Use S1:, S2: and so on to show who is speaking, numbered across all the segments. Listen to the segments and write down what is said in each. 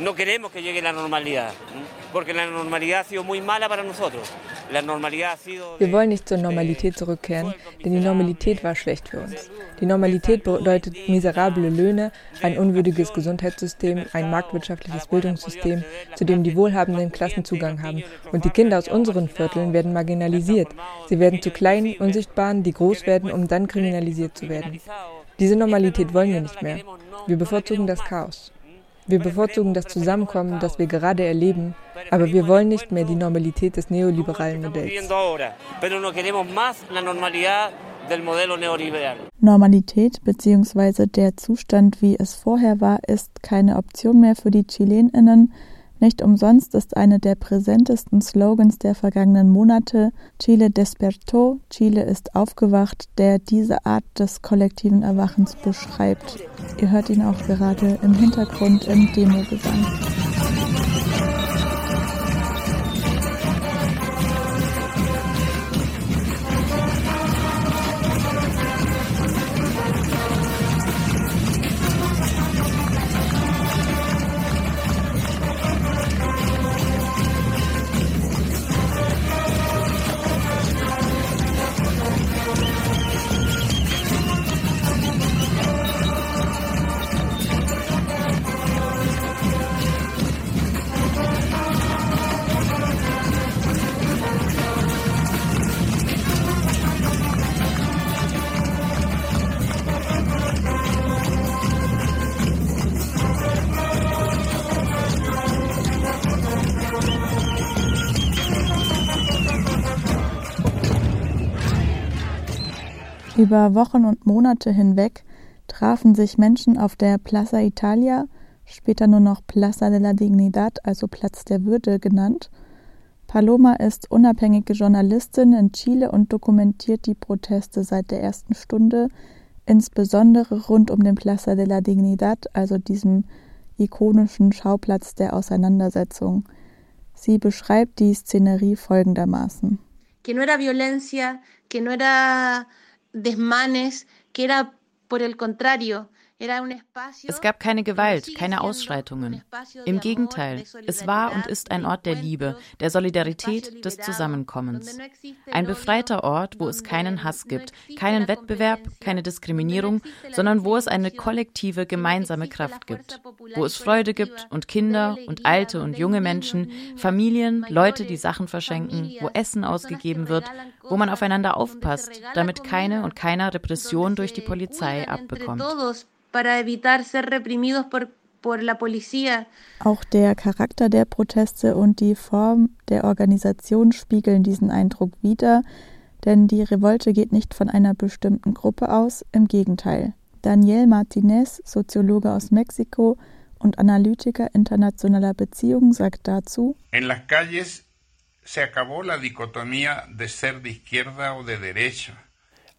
S1: No queremos que llegue la normalidad, porque la normalidad ha sido muy mala para nosotros. Wir wollen nicht zur Normalität zurückkehren, denn die Normalität war schlecht für uns. Die Normalität bedeutet miserable Löhne, ein unwürdiges Gesundheitssystem, ein marktwirtschaftliches Bildungssystem, zu dem die wohlhabenden Klassen Zugang haben. Und die Kinder aus unseren Vierteln werden marginalisiert. Sie werden zu kleinen, unsichtbaren, die groß werden, um dann kriminalisiert zu werden. Diese Normalität wollen wir nicht mehr. Wir bevorzugen das Chaos. Wir bevorzugen das Zusammenkommen, das wir gerade erleben, aber wir wollen nicht mehr die Normalität des neoliberalen Modells.
S2: Normalität bzw. der Zustand, wie es vorher war, ist keine Option mehr für die Chileninnen. Nicht umsonst ist eine der präsentesten Slogans der vergangenen Monate Chile despertó, Chile ist aufgewacht, der diese Art des kollektiven Erwachens beschreibt. Ihr hört ihn auch gerade im Hintergrund im Demo-Gesang. Über Wochen und Monate hinweg trafen sich Menschen auf der Plaza Italia, später nur noch Plaza de la Dignidad, also Platz der Würde genannt. Paloma ist unabhängige Journalistin in Chile und dokumentiert die Proteste seit der ersten Stunde, insbesondere rund um den Plaza de la Dignidad, also diesem ikonischen Schauplatz der Auseinandersetzung. Sie beschreibt die Szenerie folgendermaßen.
S3: Que no era violencia, que no era desmanes, que era por el contrario,
S4: Es gab keine Gewalt, keine Ausschreitungen. Im Gegenteil, es war und ist ein Ort der Liebe, der Solidarität, des Zusammenkommens. Ein befreiter Ort, wo es keinen Hass gibt, keinen Wettbewerb, keine Diskriminierung, sondern wo es eine kollektive, gemeinsame Kraft gibt. Wo es Freude gibt und Kinder und alte und junge Menschen, Familien, Leute, die Sachen verschenken, wo Essen ausgegeben wird, wo man aufeinander aufpasst, damit keine und keiner Repression durch die Polizei abbekommt.
S2: Auch der Charakter der Proteste und die Form der Organisation spiegeln diesen Eindruck wider, denn die Revolte geht nicht von einer bestimmten Gruppe aus, im Gegenteil. Daniel Martinez, Soziologe aus Mexiko und Analytiker internationaler Beziehungen, sagt dazu:
S5: En las calles se acabó la dicotomía de ser de izquierda o de derecha.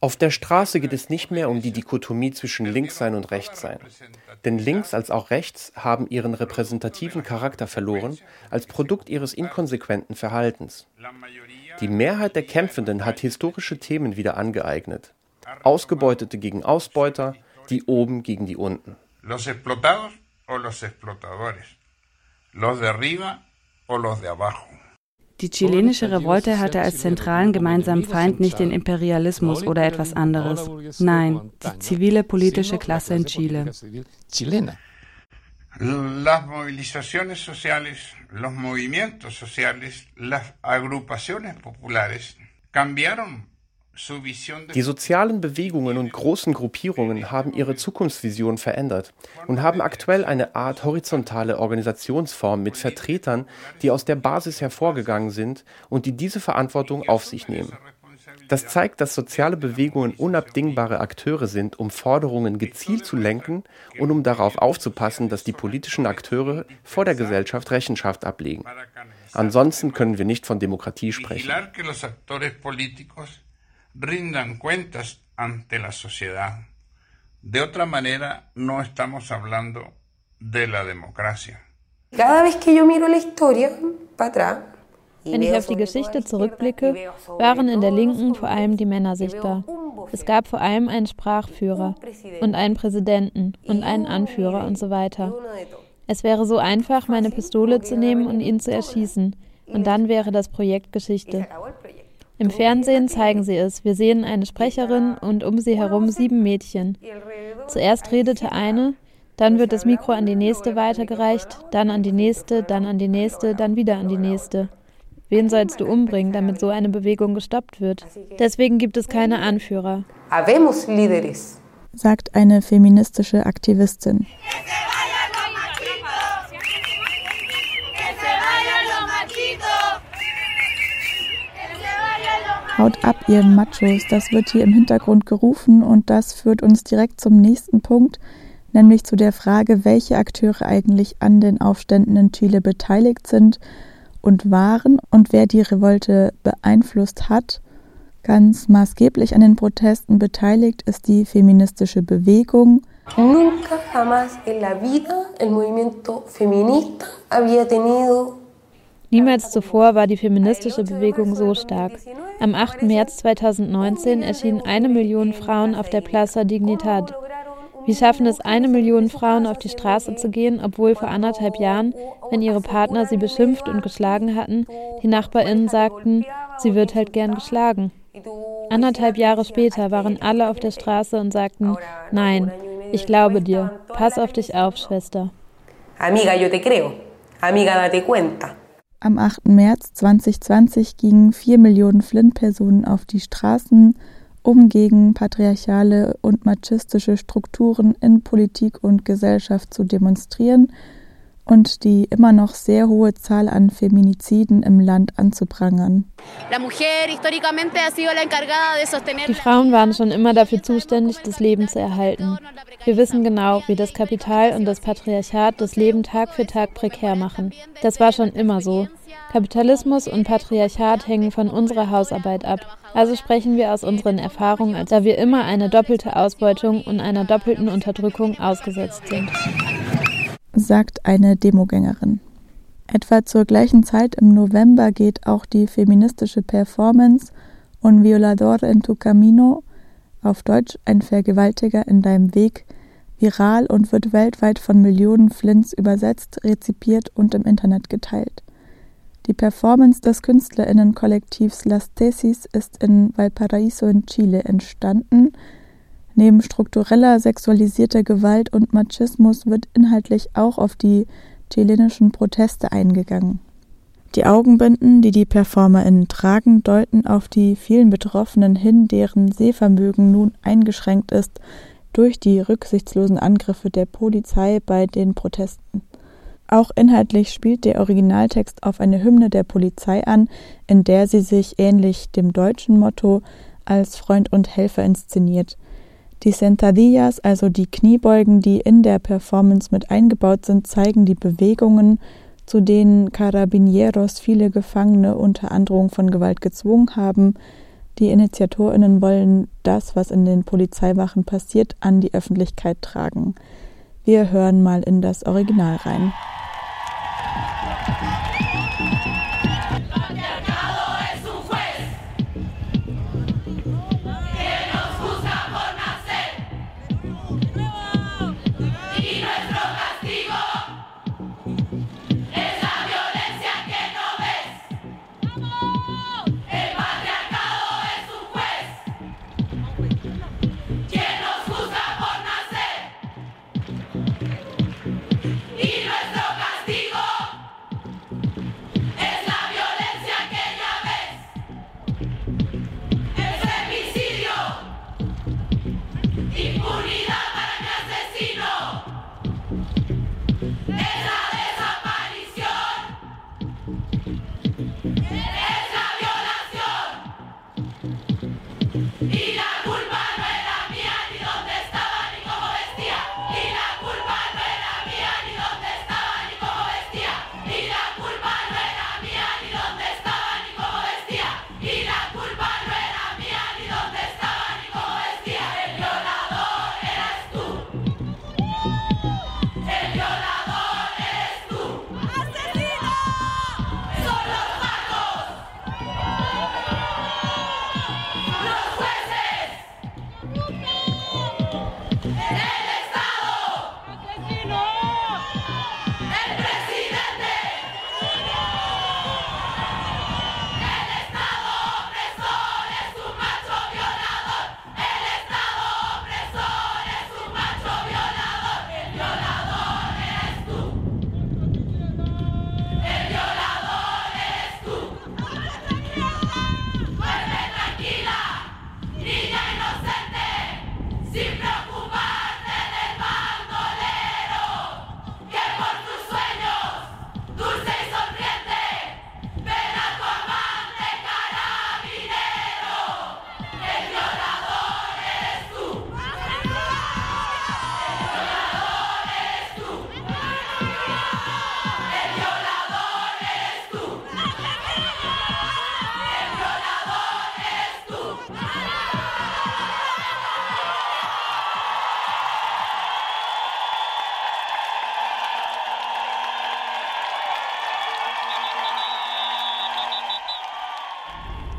S6: Auf der Straße geht es nicht mehr um die Dichotomie zwischen Linkssein und Rechtssein. Denn links als auch rechts haben ihren repräsentativen Charakter verloren als Produkt ihres inkonsequenten Verhaltens. Die Mehrheit der Kämpfenden hat historische Themen wieder angeeignet. Ausgebeutete gegen Ausbeuter, die oben gegen die unten. Los explotados o los explotadores. Los de arriba
S7: o los de abajo. Die chilenische Revolte hatte als zentralen gemeinsamen Feind nicht den Imperialismus oder etwas anderes. Nein, die zivile politische Klasse in Chile.
S5: Las movilizaciones sociales, los movimientos sociales, las agrupaciones populares cambiaron
S6: die sozialen Bewegungen und großen Gruppierungen haben ihre Zukunftsvision verändert und haben aktuell eine Art horizontale Organisationsform mit Vertretern, die aus der Basis hervorgegangen sind und die diese Verantwortung auf sich nehmen. Das zeigt, dass soziale Bewegungen unabdingbare Akteure sind, um Forderungen gezielt zu lenken und um darauf aufzupassen, dass die politischen Akteure vor der Gesellschaft Rechenschaft ablegen. Ansonsten können wir nicht von Demokratie sprechen
S5: rindan cuentas ante la sociedad. De otra manera, no estamos hablando de la democracia.
S8: Cada vez que yo miro la historia para atrás,
S9: wenn ich auf die Geschichte zurückblicke, waren in der Linken vor allem die Männer sichtbar. Es gab vor allem einen Sprachführer und einen Präsidenten und einen Anführer und so weiter. Es wäre so einfach, meine Pistole zu nehmen und ihn zu erschießen. Und dann wäre das Projekt Geschichte. Im Fernsehen zeigen sie es. Wir sehen eine Sprecherin und um sie herum sieben Mädchen. Zuerst redete eine, dann wird das Mikro an die nächste weitergereicht, dann an die nächste, dann an die nächste, dann wieder an die nächste. Wen sollst du umbringen, damit so eine Bewegung gestoppt wird? Deswegen gibt es keine Anführer.
S2: Sagt eine feministische Aktivistin. Haut ab, ihr Machos, das wird hier im Hintergrund gerufen und das führt uns direkt zum nächsten Punkt, nämlich zu der Frage, welche Akteure eigentlich an den Aufständen in Chile beteiligt sind und waren und wer die Revolte beeinflusst hat. Ganz maßgeblich an den Protesten beteiligt ist die feministische Bewegung. Nunca jamás en la vida el movimiento feminista había tenido
S9: Niemals zuvor war die feministische Bewegung so stark. Am 8. März 2019 erschienen eine Million Frauen auf der Plaza Dignidad. Wie schaffen es eine Million Frauen auf die Straße zu gehen, obwohl vor anderthalb Jahren, wenn ihre Partner sie beschimpft und geschlagen hatten, die Nachbarinnen sagten, sie wird halt gern geschlagen. Anderthalb Jahre später waren alle auf der Straße und sagten, nein, ich glaube dir, pass auf dich auf, Schwester. Amiga, yo te creo. Amiga, date cuenta.
S2: Am 8. März 2020 gingen vier Millionen Flint-Personen auf die Straßen, um gegen patriarchale und machistische Strukturen in Politik und Gesellschaft zu demonstrieren und die immer noch sehr hohe Zahl an Feminiziden im Land anzuprangern.
S9: Die Frauen waren schon immer dafür zuständig, das Leben zu erhalten. Wir wissen genau, wie das Kapital und das Patriarchat das Leben Tag für Tag prekär machen. Das war schon immer so. Kapitalismus und Patriarchat hängen von unserer Hausarbeit ab. Also sprechen wir aus unseren Erfahrungen, da wir immer eine doppelte Ausbeutung und einer doppelten Unterdrückung ausgesetzt sind
S2: sagt eine Demogängerin. Etwa zur gleichen Zeit im November geht auch die feministische Performance Un violador en tu camino, auf Deutsch ein Vergewaltiger in deinem Weg, viral und wird weltweit von Millionen Flints übersetzt, rezipiert und im Internet geteilt. Die Performance des Künstlerinnenkollektivs Las Tesis ist in Valparaíso in Chile entstanden, Neben struktureller sexualisierter Gewalt und Machismus wird inhaltlich auch auf die chilenischen Proteste eingegangen. Die Augenbinden, die die PerformerInnen tragen, deuten auf die vielen Betroffenen hin, deren Sehvermögen nun eingeschränkt ist durch die rücksichtslosen Angriffe der Polizei bei den Protesten. Auch inhaltlich spielt der Originaltext auf eine Hymne der Polizei an, in der sie sich ähnlich dem deutschen Motto als Freund und Helfer inszeniert. Die Sentadillas, also die Kniebeugen, die in der Performance mit eingebaut sind, zeigen die Bewegungen, zu denen Carabinieros viele Gefangene unter Androhung von Gewalt gezwungen haben. Die Initiatorinnen wollen das, was in den Polizeiwachen passiert, an die Öffentlichkeit tragen. Wir hören mal in das Original rein.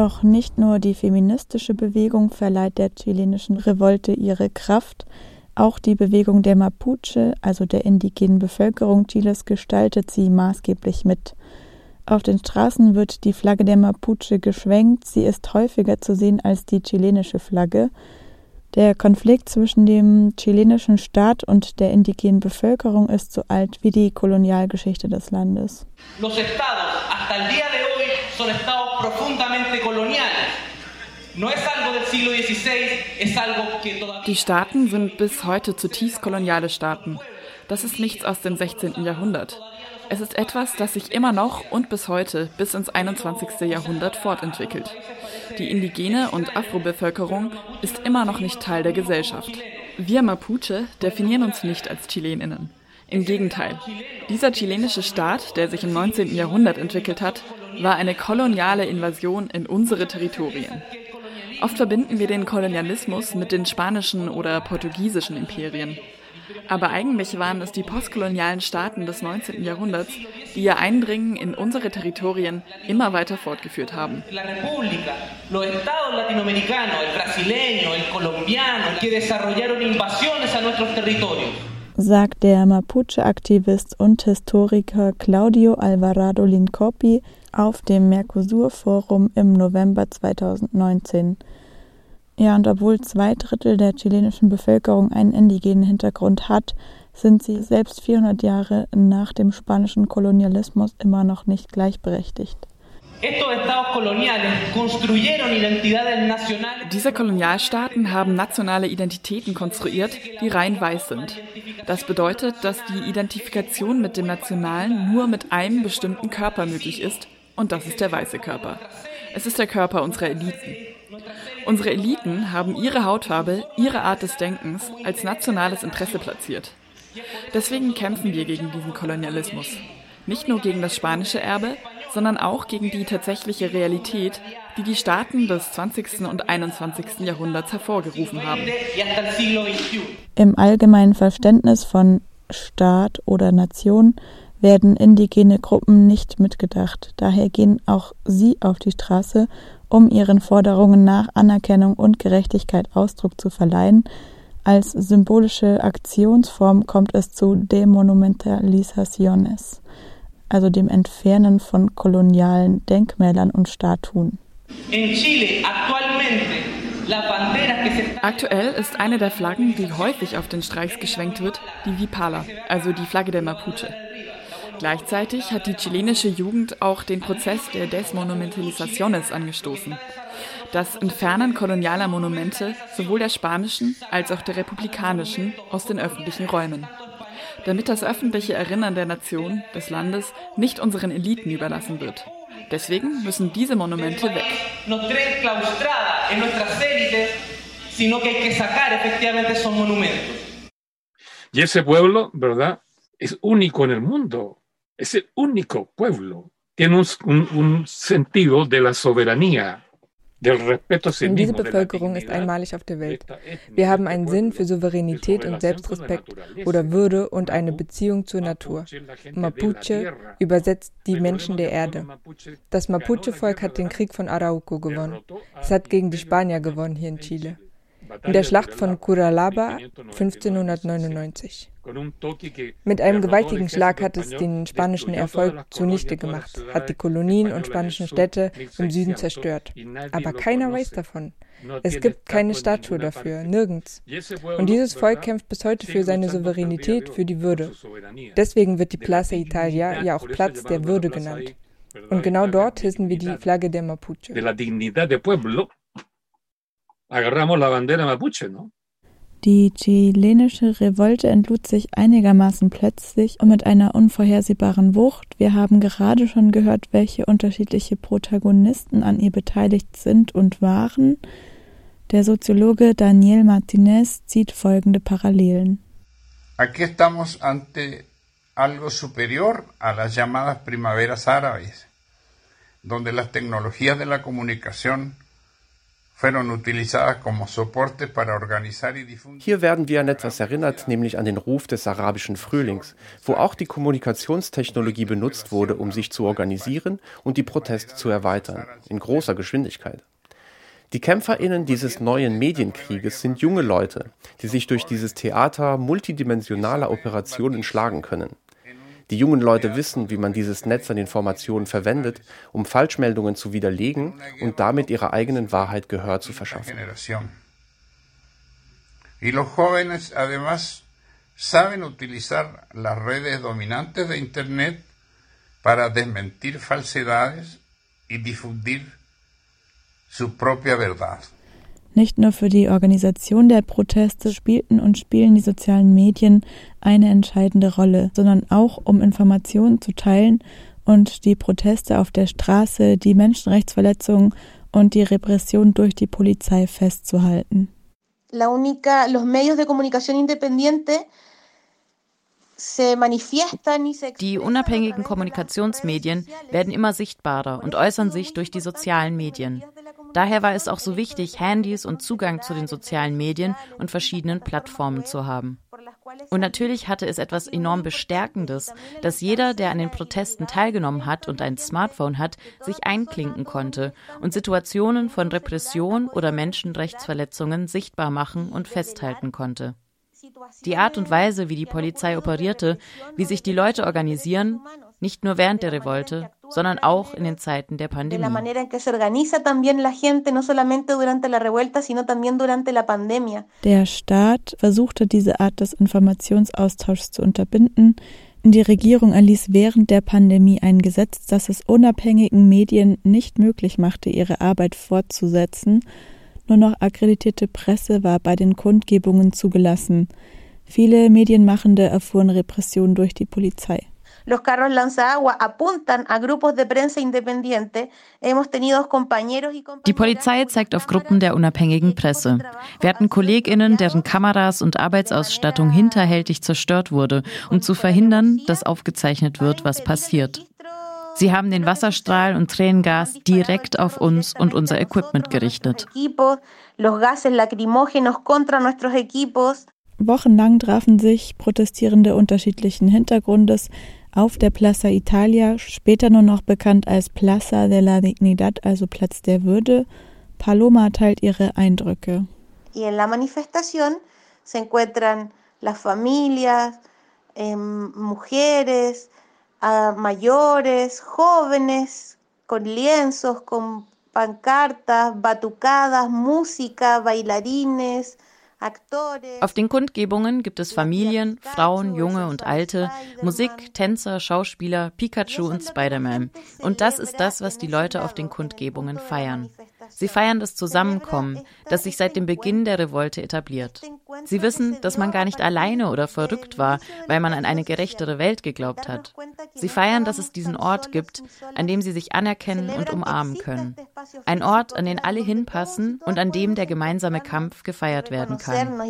S2: Doch nicht nur die feministische Bewegung verleiht der chilenischen Revolte ihre Kraft, auch die Bewegung der Mapuche, also der indigenen Bevölkerung Chiles, gestaltet sie maßgeblich mit. Auf den Straßen wird die Flagge der Mapuche geschwenkt, sie ist häufiger zu sehen als die chilenische Flagge. Der Konflikt zwischen dem chilenischen Staat und der indigenen Bevölkerung ist so alt wie die Kolonialgeschichte des Landes. Los estados hasta el día de hoy son estados profundamente coloniales.
S10: Die Staaten sind bis heute zutiefst koloniale Staaten. Das ist nichts aus dem 16. Jahrhundert. Es ist etwas, das sich immer noch und bis heute, bis ins 21. Jahrhundert fortentwickelt. Die indigene und Afro-Bevölkerung ist immer noch nicht Teil der Gesellschaft. Wir Mapuche definieren uns nicht als Chileninnen. Im Gegenteil. Dieser chilenische Staat, der sich im 19. Jahrhundert entwickelt hat, war eine koloniale Invasion in unsere Territorien. Oft verbinden wir den Kolonialismus mit den spanischen oder portugiesischen Imperien. Aber eigentlich waren es die postkolonialen Staaten des 19. Jahrhunderts, die ihr Eindringen in unsere Territorien immer weiter fortgeführt haben.
S2: sagt der Mapuche-Aktivist und Historiker Claudio Alvarado Lincopi auf dem Mercosur-Forum im November 2019. Ja, und obwohl zwei Drittel der chilenischen Bevölkerung einen indigenen Hintergrund hat, sind sie selbst 400 Jahre nach dem spanischen Kolonialismus immer noch nicht gleichberechtigt.
S10: Diese Kolonialstaaten haben nationale Identitäten konstruiert, die rein weiß sind. Das bedeutet, dass die Identifikation mit dem Nationalen nur mit einem bestimmten Körper möglich ist, und das ist der weiße Körper. Es ist der Körper unserer Eliten. Unsere Eliten haben ihre Hautfarbe, ihre Art des Denkens als nationales Interesse platziert. Deswegen kämpfen wir gegen diesen Kolonialismus. Nicht nur gegen das spanische Erbe, sondern auch gegen die tatsächliche Realität, die die Staaten des 20. und 21. Jahrhunderts hervorgerufen haben.
S2: Im allgemeinen Verständnis von Staat oder Nation werden indigene Gruppen nicht mitgedacht. Daher gehen auch sie auf die Straße um ihren Forderungen nach Anerkennung und Gerechtigkeit Ausdruck zu verleihen. Als symbolische Aktionsform kommt es zu Demonumentalizaciones, also dem Entfernen von kolonialen Denkmälern und Statuen.
S10: Aktuell ist eine der Flaggen, die häufig auf den Streiks geschwenkt wird, die Vipala, also die Flagge der Mapuche. Gleichzeitig hat die chilenische Jugend auch den Prozess der Desmonumentalizaciones angestoßen. Das Entfernen kolonialer Monumente sowohl der spanischen als auch der republikanischen aus den öffentlichen Räumen. Damit das öffentliche Erinnern der Nation, des Landes, nicht unseren Eliten überlassen wird. Deswegen müssen diese Monumente weg.
S11: Y ese pueblo, ¿verdad? Es único en el mundo es el único pueblo. Tiene un, un, un sentido de la soberanía.
S1: Diese Bevölkerung ist einmalig auf der Welt. Wir haben einen Sinn für Souveränität und Selbstrespekt oder Würde und eine Beziehung zur Natur. Mapuche übersetzt die Menschen der Erde. Das Mapuche-Volk hat den Krieg von Arauco gewonnen. Es hat gegen die Spanier gewonnen hier in Chile in der Schlacht von Curalaba 1599. Mit einem gewaltigen Schlag hat es den spanischen Erfolg zunichte gemacht, hat die Kolonien und spanischen Städte im Süden zerstört. Aber keiner weiß davon. Es gibt keine Statue dafür, nirgends. Und dieses Volk kämpft bis heute für seine Souveränität, für die Würde. Deswegen wird die Plaza Italia ja auch Platz der Würde genannt. Und genau dort hissen wir die Flagge der Mapuche
S2: agarramos la bandera mapuche, ¿no? Die chilenische Revolte entlud sich einigermaßen plötzlich und mit einer unvorhersehbaren Wucht. Wir haben gerade schon gehört, welche unterschiedliche Protagonisten an ihr beteiligt sind und waren. Der Soziologe Daniel Martinez zieht folgende Parallelen.
S11: Aquí estamos ante algo superior a las llamadas primaveras árabes, donde las tecnologías de la comunicación
S6: Hier werden wir an etwas erinnert, nämlich an den Ruf des arabischen Frühlings, wo auch die Kommunikationstechnologie benutzt wurde, um sich zu organisieren und die Proteste zu erweitern, in großer Geschwindigkeit. Die KämpferInnen dieses neuen Medienkrieges sind junge Leute, die sich durch dieses Theater multidimensionaler Operationen schlagen können. Die jungen Leute wissen, wie man dieses Netz an Informationen verwendet, um Falschmeldungen zu widerlegen und damit ihrer eigenen Wahrheit Gehör zu verschaffen. Y los jóvenes además saben utilizar las redes dominantes de Internet para desmentir falsedades y difundir su propia verdad.
S2: Nicht nur für die Organisation der Proteste spielten und spielen die sozialen Medien eine entscheidende Rolle, sondern auch um Informationen zu teilen und die Proteste auf der Straße, die Menschenrechtsverletzungen und die Repression durch die Polizei festzuhalten. La única, los medios de comunicación independiente
S4: die unabhängigen Kommunikationsmedien werden immer sichtbarer und äußern sich durch die sozialen Medien. Daher war es auch so wichtig, Handys und Zugang zu den sozialen Medien und verschiedenen Plattformen zu haben. Und natürlich hatte es etwas enorm Bestärkendes, dass jeder, der an den Protesten teilgenommen hat und ein Smartphone hat, sich einklinken konnte und Situationen von Repression oder Menschenrechtsverletzungen sichtbar machen und festhalten konnte. Die Art und Weise, wie die Polizei operierte, wie sich die Leute organisieren, nicht nur während der Revolte, sondern auch in den Zeiten der Pandemie.
S2: Der Staat versuchte diese Art des Informationsaustauschs zu unterbinden. Die Regierung erließ während der Pandemie ein Gesetz, das es unabhängigen Medien nicht möglich machte, ihre Arbeit fortzusetzen. Nur noch akkreditierte Presse war bei den Kundgebungen zugelassen. Viele Medienmachende erfuhren Repressionen durch die Polizei. Los carros lanzagua apuntan a grupos de prensa
S4: independiente. Hemos tenido compañeros y Die Polizei zeigt auf Gruppen der unabhängigen Presse. Wir hatten KollegInnen, deren Kameras und Arbeitsausstattung hinterhältig zerstört wurde, um zu verhindern, dass aufgezeichnet wird, was passiert. Sie haben den Wasserstrahl und Tränengas direkt auf uns und unser Equipment gerichtet.
S2: Wochenlang trafen sich Protestierende unterschiedlichen Hintergrundes auf der Plaza Italia, später nur noch bekannt als Plaza de la Dignidad, also Platz der Würde. Paloma teilt ihre Eindrücke. Y en la manifestación se encuentran las familias, eh, mujeres, uh, mayores, jóvenes, con lienzos, con pancartas, batucadas, música, bailarines,
S4: auf den Kundgebungen gibt es Familien, Frauen, Junge und Alte, Musik, Tänzer, Schauspieler, Pikachu und Spider-Man. Und das ist das, was die Leute auf den Kundgebungen feiern. Sie feiern das Zusammenkommen, das sich seit dem Beginn der Revolte etabliert. Sie wissen, dass man gar nicht alleine oder verrückt war, weil man an eine gerechtere Welt geglaubt hat. Sie feiern, dass es diesen Ort gibt, an dem sie sich anerkennen und umarmen können. Ein Ort, an den alle hinpassen und an dem der gemeinsame Kampf gefeiert werden kann.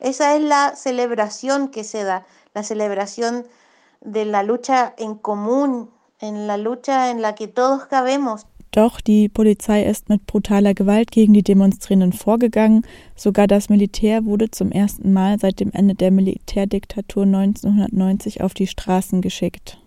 S4: Esa es la celebración que se da, la celebración de la lucha en común en la lucha en la que todos cabemos.
S2: Doch die Polizei ist mit brutaler Gewalt gegen die Demonstrierenden vorgegangen. Sogar das Militär wurde zum ersten Mal seit dem Ende der Militärdiktatur 1990 auf die Straßen geschickt.